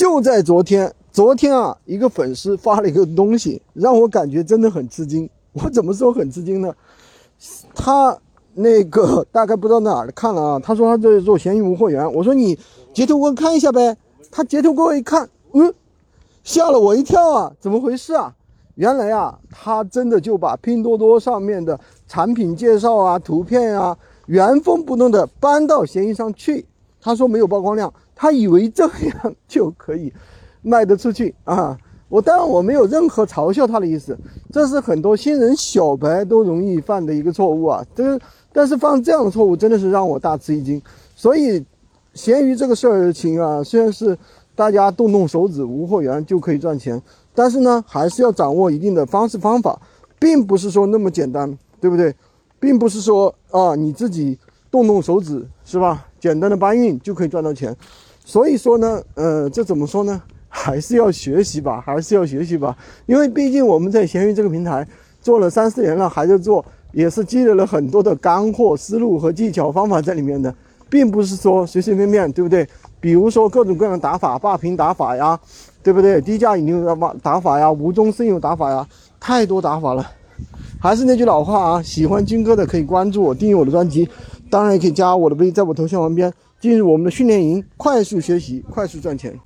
就在昨天，昨天啊，一个粉丝发了一个东西，让我感觉真的很吃惊。我怎么说很吃惊呢？他那个大概不知道哪儿看了啊，他说他在做闲鱼无货源，我说你截图给我看一下呗。他截图给我一看，嗯，吓了我一跳啊，怎么回事啊？原来啊，他真的就把拼多多上面的产品介绍啊、图片啊，原封不动的搬到闲鱼上去。他说没有曝光量，他以为这样就可以卖得出去啊。我当然我没有任何嘲笑他的意思，这是很多新人小白都容易犯的一个错误啊。这但是犯这样的错误真的是让我大吃一惊。所以，闲鱼这个事儿情啊，虽然是大家动动手指无货源就可以赚钱，但是呢，还是要掌握一定的方式方法，并不是说那么简单，对不对？并不是说啊你自己动动手指是吧？简单的搬运就可以赚到钱。所以说呢，呃，这怎么说呢？还是要学习吧，还是要学习吧，因为毕竟我们在闲鱼这个平台做了三四年了，还在做，也是积累了很多的干货、思路和技巧方法在里面的，并不是说随随便便，对不对？比如说各种各样的打法，霸屏打法呀，对不对？低价引流打打法呀，无中生有打法呀，太多打法了。还是那句老话啊，喜欢军哥的可以关注我，订阅我的专辑，当然也可以加我的微，在我头像旁边进入我们的训练营，快速学习，快速赚钱。